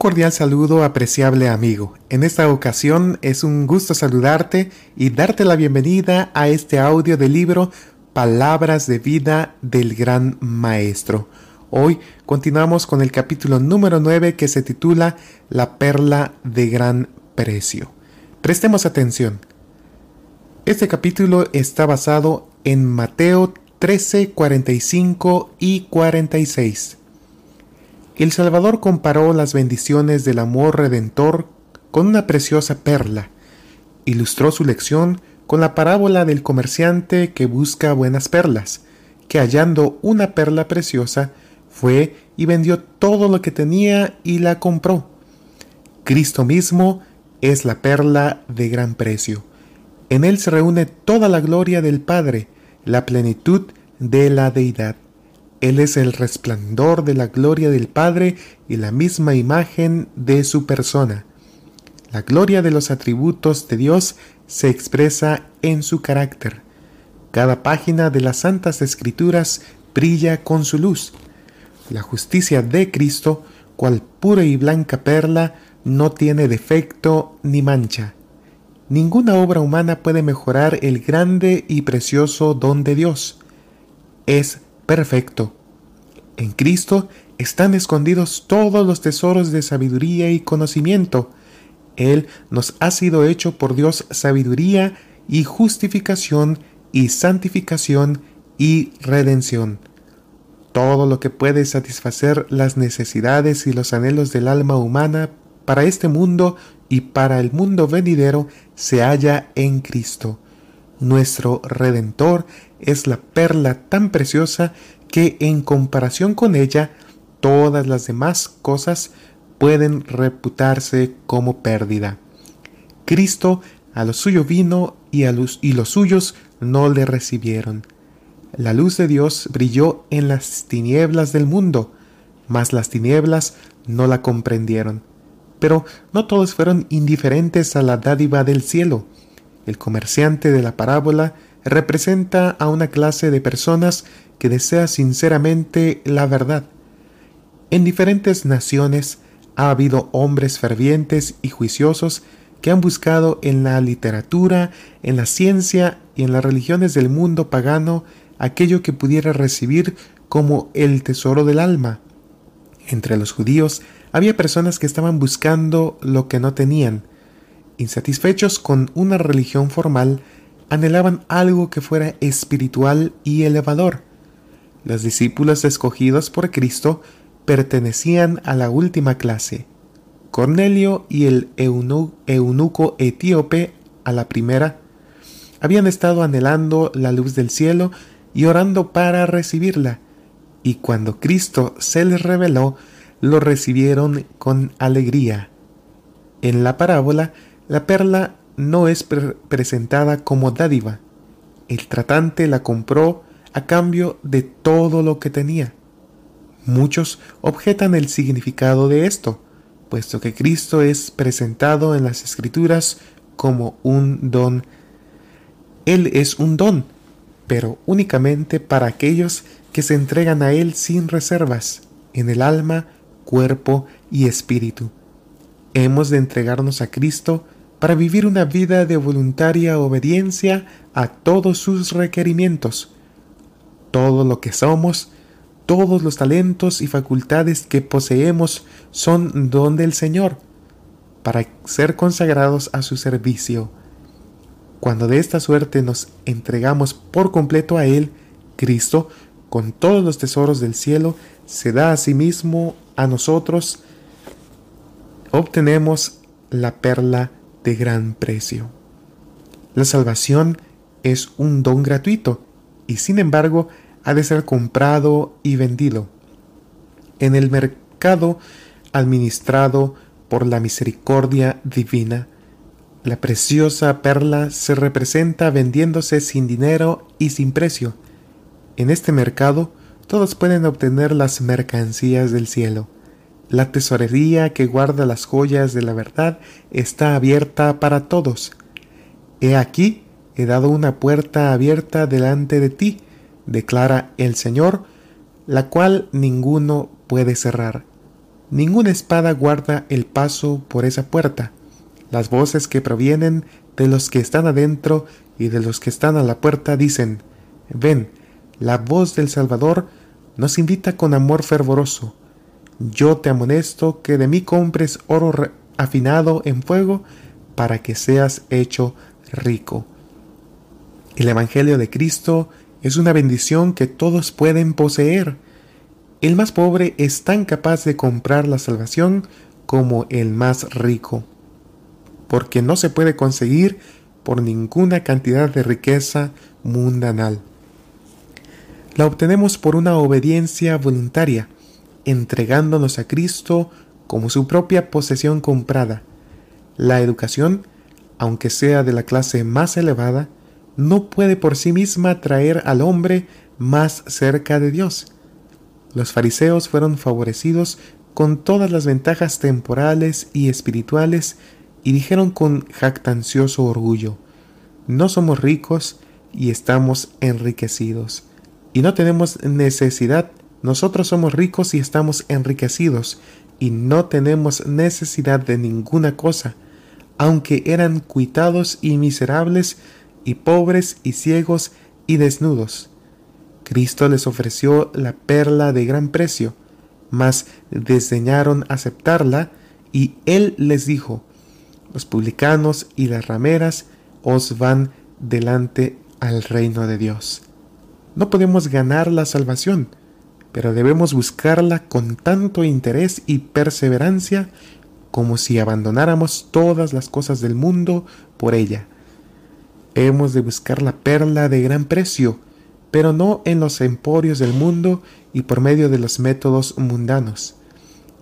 cordial saludo, apreciable amigo. En esta ocasión es un gusto saludarte y darte la bienvenida a este audio del libro Palabras de vida del gran maestro. Hoy continuamos con el capítulo número 9 que se titula La perla de gran precio. Prestemos atención. Este capítulo está basado en Mateo 13, 45 y 46. El Salvador comparó las bendiciones del amor redentor con una preciosa perla. Ilustró su lección con la parábola del comerciante que busca buenas perlas, que hallando una perla preciosa, fue y vendió todo lo que tenía y la compró. Cristo mismo es la perla de gran precio. En él se reúne toda la gloria del Padre, la plenitud de la deidad. Él es el resplandor de la gloria del Padre y la misma imagen de su persona. La gloria de los atributos de Dios se expresa en su carácter. Cada página de las Santas Escrituras brilla con su luz. La justicia de Cristo, cual pura y blanca perla, no tiene defecto ni mancha. Ninguna obra humana puede mejorar el grande y precioso don de Dios. Es perfecto. En Cristo están escondidos todos los tesoros de sabiduría y conocimiento. Él nos ha sido hecho por Dios sabiduría y justificación y santificación y redención. Todo lo que puede satisfacer las necesidades y los anhelos del alma humana para este mundo y para el mundo venidero se halla en Cristo. Nuestro Redentor es la perla tan preciosa que en comparación con ella todas las demás cosas pueden reputarse como pérdida. Cristo a lo suyo vino y, a los, y los suyos no le recibieron. La luz de Dios brilló en las tinieblas del mundo, mas las tinieblas no la comprendieron. Pero no todos fueron indiferentes a la dádiva del cielo. El comerciante de la parábola representa a una clase de personas que desea sinceramente la verdad. En diferentes naciones ha habido hombres fervientes y juiciosos que han buscado en la literatura, en la ciencia y en las religiones del mundo pagano aquello que pudiera recibir como el tesoro del alma. Entre los judíos había personas que estaban buscando lo que no tenían. Insatisfechos con una religión formal, anhelaban algo que fuera espiritual y elevador. Los discípulos escogidos por Cristo pertenecían a la última clase. Cornelio y el eunuco etíope a la primera habían estado anhelando la luz del cielo y orando para recibirla, y cuando Cristo se les reveló, lo recibieron con alegría. En la parábola, la perla no es presentada como dádiva. El tratante la compró a cambio de todo lo que tenía. Muchos objetan el significado de esto, puesto que Cristo es presentado en las Escrituras como un don. Él es un don, pero únicamente para aquellos que se entregan a Él sin reservas, en el alma, cuerpo y espíritu. Hemos de entregarnos a Cristo para vivir una vida de voluntaria obediencia a todos sus requerimientos. Todo lo que somos, todos los talentos y facultades que poseemos son don del Señor, para ser consagrados a su servicio. Cuando de esta suerte nos entregamos por completo a Él, Cristo, con todos los tesoros del cielo, se da a sí mismo a nosotros, obtenemos la perla de gran precio. La salvación es un don gratuito y sin embargo ha de ser comprado y vendido. En el mercado administrado por la misericordia divina, la preciosa perla se representa vendiéndose sin dinero y sin precio. En este mercado todos pueden obtener las mercancías del cielo la tesorería que guarda las joyas de la verdad está abierta para todos. He aquí, he dado una puerta abierta delante de ti, declara el Señor, la cual ninguno puede cerrar. Ninguna espada guarda el paso por esa puerta. Las voces que provienen de los que están adentro y de los que están a la puerta dicen, ven, la voz del Salvador nos invita con amor fervoroso. Yo te amonesto que de mí compres oro afinado en fuego para que seas hecho rico. El Evangelio de Cristo es una bendición que todos pueden poseer. El más pobre es tan capaz de comprar la salvación como el más rico, porque no se puede conseguir por ninguna cantidad de riqueza mundanal. La obtenemos por una obediencia voluntaria, entregándonos a Cristo como su propia posesión comprada. La educación, aunque sea de la clase más elevada, no puede por sí misma traer al hombre más cerca de Dios. Los fariseos fueron favorecidos con todas las ventajas temporales y espirituales y dijeron con jactancioso orgullo, no somos ricos y estamos enriquecidos. Y no tenemos necesidad, nosotros somos ricos y estamos enriquecidos, y no tenemos necesidad de ninguna cosa, aunque eran cuitados y miserables, y pobres y ciegos y desnudos. Cristo les ofreció la perla de gran precio, mas desdeñaron aceptarla, y él les dijo, los publicanos y las rameras os van delante al reino de Dios. No podemos ganar la salvación, pero debemos buscarla con tanto interés y perseverancia como si abandonáramos todas las cosas del mundo por ella. Hemos de buscar la perla de gran precio, pero no en los emporios del mundo y por medio de los métodos mundanos.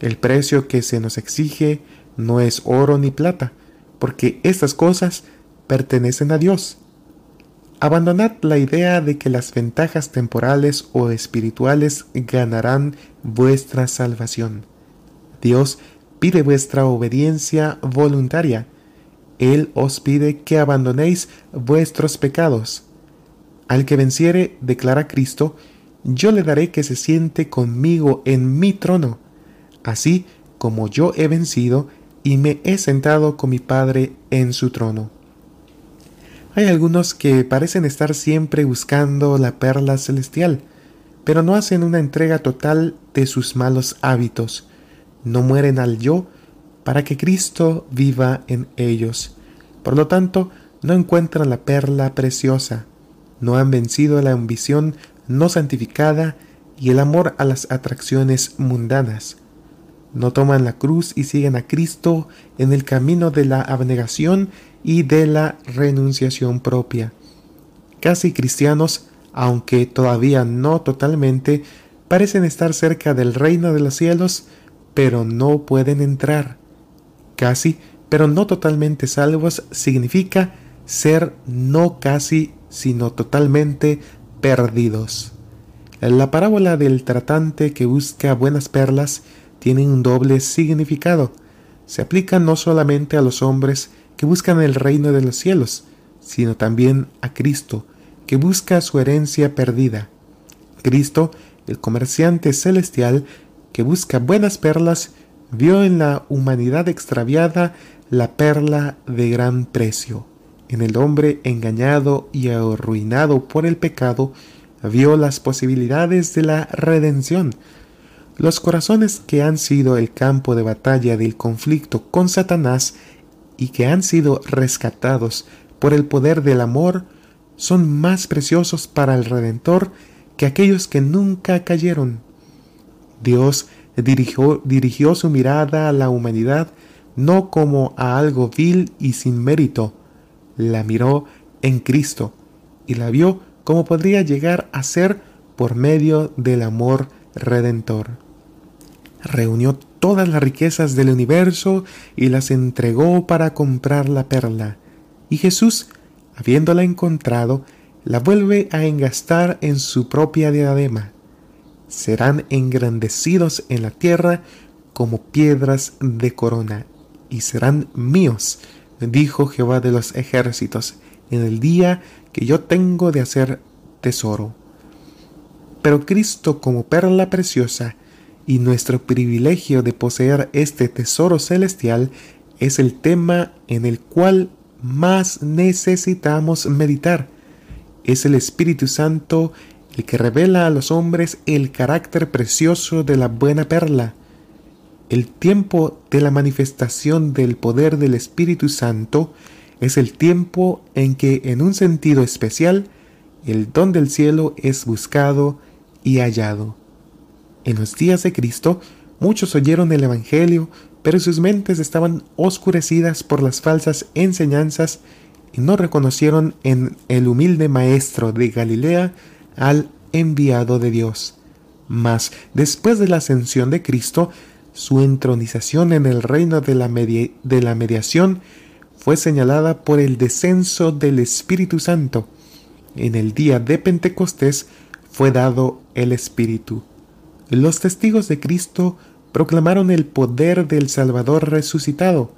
El precio que se nos exige no es oro ni plata, porque estas cosas pertenecen a Dios. Abandonad la idea de que las ventajas temporales o espirituales ganarán vuestra salvación. Dios pide vuestra obediencia voluntaria. Él os pide que abandonéis vuestros pecados. Al que venciere, declara Cristo, yo le daré que se siente conmigo en mi trono, así como yo he vencido y me he sentado con mi Padre en su trono. Hay algunos que parecen estar siempre buscando la perla celestial, pero no hacen una entrega total de sus malos hábitos, no mueren al yo para que Cristo viva en ellos. Por lo tanto, no encuentran la perla preciosa, no han vencido la ambición no santificada y el amor a las atracciones mundanas no toman la cruz y siguen a Cristo en el camino de la abnegación y de la renunciación propia. Casi cristianos, aunque todavía no totalmente, parecen estar cerca del reino de los cielos, pero no pueden entrar. Casi, pero no totalmente salvos significa ser no casi, sino totalmente perdidos. La parábola del tratante que busca buenas perlas tienen un doble significado. Se aplica no solamente a los hombres que buscan el reino de los cielos, sino también a Cristo, que busca su herencia perdida. Cristo, el comerciante celestial, que busca buenas perlas, vio en la humanidad extraviada la perla de gran precio. En el hombre engañado y arruinado por el pecado, vio las posibilidades de la redención, los corazones que han sido el campo de batalla del conflicto con Satanás y que han sido rescatados por el poder del amor son más preciosos para el Redentor que aquellos que nunca cayeron. Dios dirigió, dirigió su mirada a la humanidad no como a algo vil y sin mérito, la miró en Cristo y la vio como podría llegar a ser por medio del amor redentor reunió todas las riquezas del universo y las entregó para comprar la perla. Y Jesús, habiéndola encontrado, la vuelve a engastar en su propia diadema. Serán engrandecidos en la tierra como piedras de corona, y serán míos, dijo Jehová de los ejércitos, en el día que yo tengo de hacer tesoro. Pero Cristo como perla preciosa, y nuestro privilegio de poseer este tesoro celestial es el tema en el cual más necesitamos meditar. Es el Espíritu Santo el que revela a los hombres el carácter precioso de la buena perla. El tiempo de la manifestación del poder del Espíritu Santo es el tiempo en que, en un sentido especial, el don del cielo es buscado y hallado. En los días de Cristo, muchos oyeron el Evangelio, pero sus mentes estaban oscurecidas por las falsas enseñanzas y no reconocieron en el humilde Maestro de Galilea al enviado de Dios. Mas después de la ascensión de Cristo, su entronización en el reino de la, de la mediación fue señalada por el descenso del Espíritu Santo. En el día de Pentecostés fue dado el Espíritu. Los testigos de Cristo proclamaron el poder del Salvador resucitado.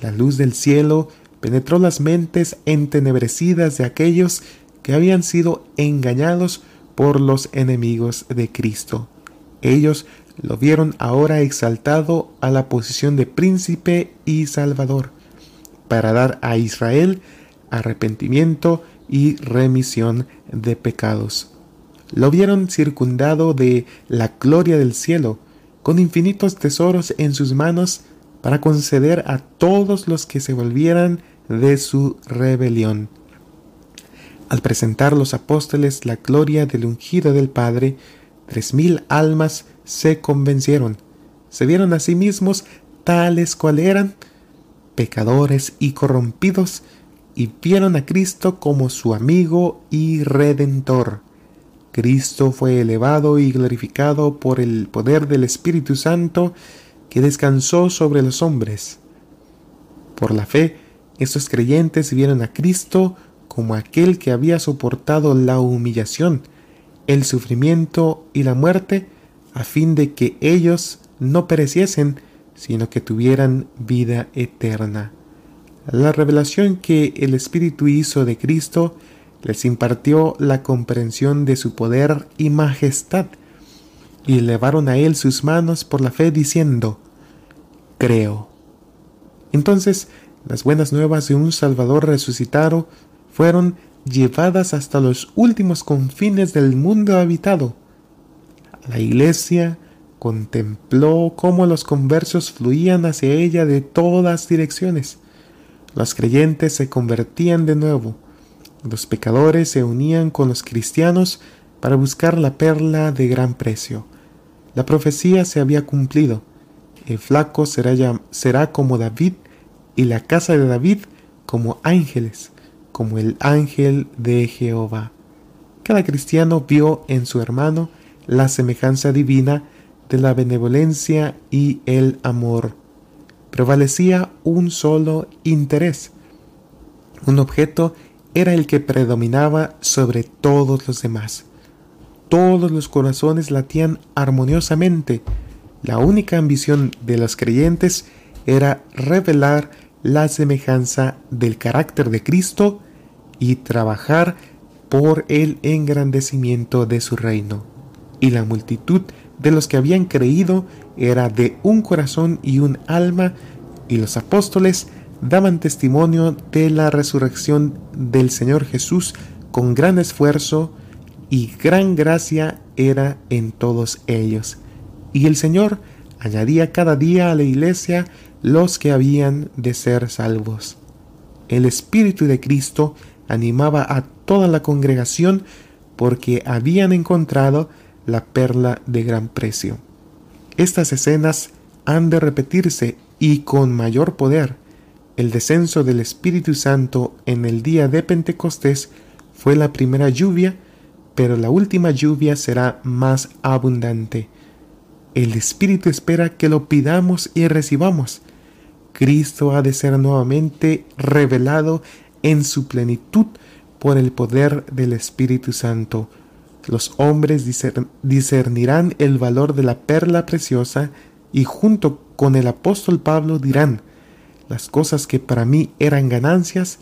La luz del cielo penetró las mentes entenebrecidas de aquellos que habían sido engañados por los enemigos de Cristo. Ellos lo vieron ahora exaltado a la posición de príncipe y salvador, para dar a Israel arrepentimiento y remisión de pecados. Lo vieron circundado de la gloria del cielo, con infinitos tesoros en sus manos para conceder a todos los que se volvieran de su rebelión. Al presentar los apóstoles la gloria del ungido del Padre, tres mil almas se convencieron, se vieron a sí mismos tales cual eran, pecadores y corrompidos, y vieron a Cristo como su amigo y redentor. Cristo fue elevado y glorificado por el poder del Espíritu Santo que descansó sobre los hombres. Por la fe, estos creyentes vieron a Cristo como aquel que había soportado la humillación, el sufrimiento y la muerte, a fin de que ellos no pereciesen, sino que tuvieran vida eterna. La revelación que el Espíritu hizo de Cristo les impartió la comprensión de su poder y majestad, y elevaron a él sus manos por la fe diciendo, Creo. Entonces las buenas nuevas de un Salvador resucitado fueron llevadas hasta los últimos confines del mundo habitado. La iglesia contempló cómo los conversos fluían hacia ella de todas direcciones. Los creyentes se convertían de nuevo. Los pecadores se unían con los cristianos para buscar la perla de gran precio. La profecía se había cumplido. El flaco será, como David y la casa de David como ángeles como el ángel de Jehová. Cada cristiano vio en su hermano la semejanza divina de la benevolencia y el amor. Prevalecía un solo interés. Un objeto era el que predominaba sobre todos los demás. Todos los corazones latían armoniosamente. La única ambición de los creyentes era revelar la semejanza del carácter de Cristo y trabajar por el engrandecimiento de su reino. Y la multitud de los que habían creído era de un corazón y un alma, y los apóstoles daban testimonio de la resurrección del Señor Jesús con gran esfuerzo, y gran gracia era en todos ellos. Y el Señor añadía cada día a la iglesia los que habían de ser salvos. El Espíritu de Cristo animaba a toda la congregación porque habían encontrado la perla de gran precio. Estas escenas han de repetirse y con mayor poder. El descenso del Espíritu Santo en el día de Pentecostés fue la primera lluvia, pero la última lluvia será más abundante. El Espíritu espera que lo pidamos y recibamos. Cristo ha de ser nuevamente revelado en su plenitud por el poder del Espíritu Santo. Los hombres discernirán el valor de la perla preciosa y junto con el apóstol Pablo dirán, las cosas que para mí eran ganancias,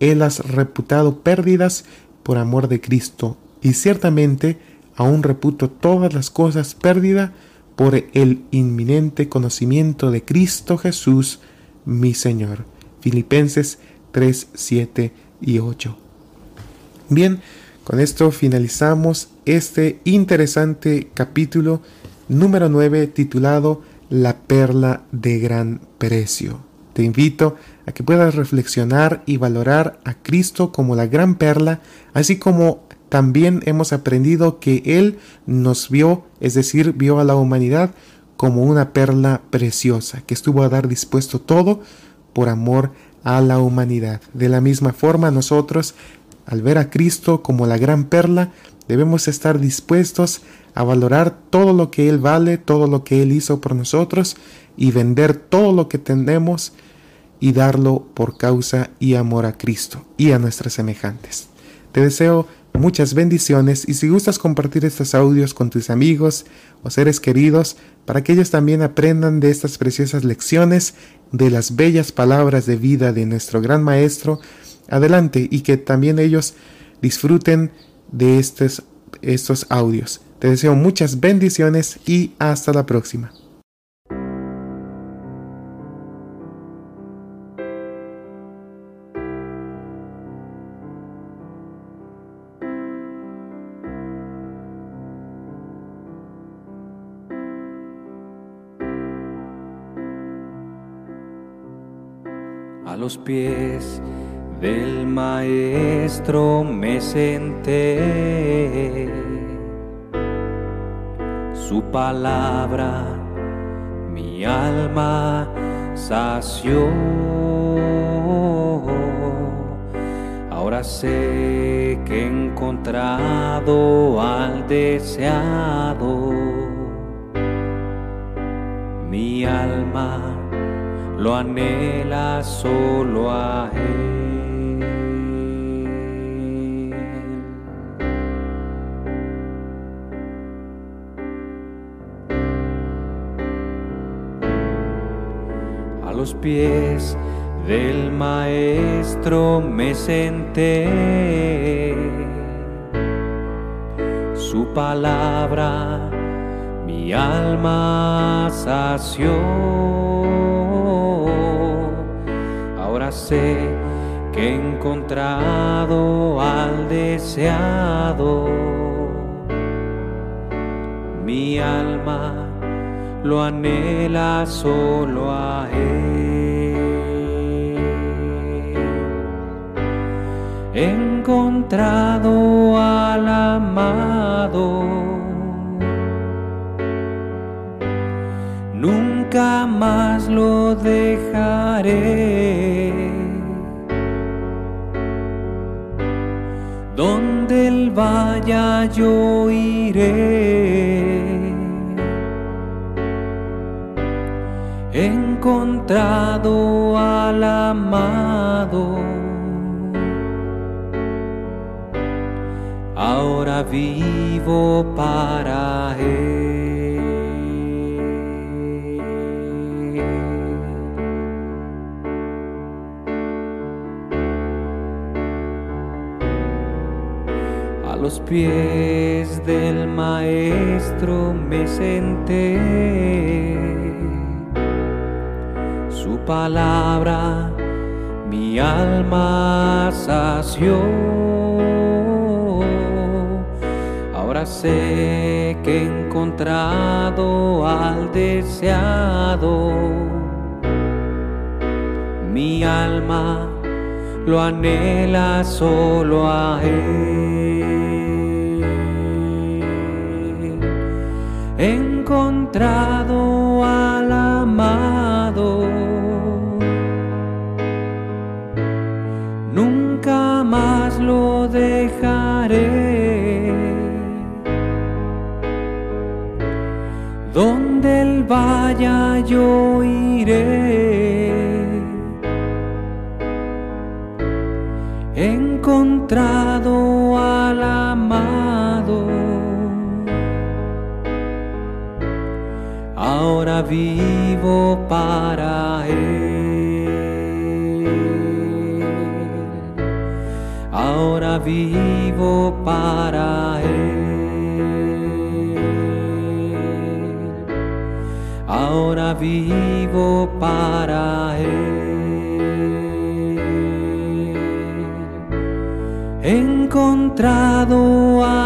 he las reputado pérdidas por amor de Cristo, y ciertamente aún reputo todas las cosas pérdida por el inminente conocimiento de Cristo Jesús, mi Señor. Filipenses 3, 7 y 8. Bien, con esto finalizamos este interesante capítulo número 9 titulado La perla de gran precio. Te invito a que puedas reflexionar y valorar a Cristo como la gran perla, así como también hemos aprendido que Él nos vio, es decir, vio a la humanidad como una perla preciosa, que estuvo a dar dispuesto todo por amor a la humanidad. De la misma forma, nosotros, al ver a Cristo como la gran perla, debemos estar dispuestos a valorar todo lo que Él vale, todo lo que Él hizo por nosotros y vender todo lo que tenemos y darlo por causa y amor a Cristo y a nuestras semejantes. Te deseo muchas bendiciones y si gustas compartir estos audios con tus amigos o seres queridos para que ellos también aprendan de estas preciosas lecciones, de las bellas palabras de vida de nuestro gran Maestro, adelante y que también ellos disfruten de estos, estos audios. Te deseo muchas bendiciones y hasta la próxima. Los pies del maestro me senté. Su palabra mi alma sació. Ahora sé que he encontrado al deseado. Mi alma lo anhela solo a Él. A los pies del Maestro me senté. Su palabra mi alma sació. Sé que he encontrado al deseado. Mi alma lo anhela solo a Él. He encontrado al amado. Nunca más lo dejaré. Yo iré. He encontrado al amado. Ahora vivo para Él. Los pies del Maestro me senté su palabra mi alma sació. Ahora sé que he encontrado al deseado. Mi alma lo anhela solo a Él. Encontrado al amado. Nunca más lo dejaré. Donde Él vaya yo iré. Encontrado al amado. Ahora vivo para Él. Ahora vivo para Él. ahora vivo para Él. He encontrado al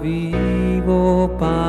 vivo para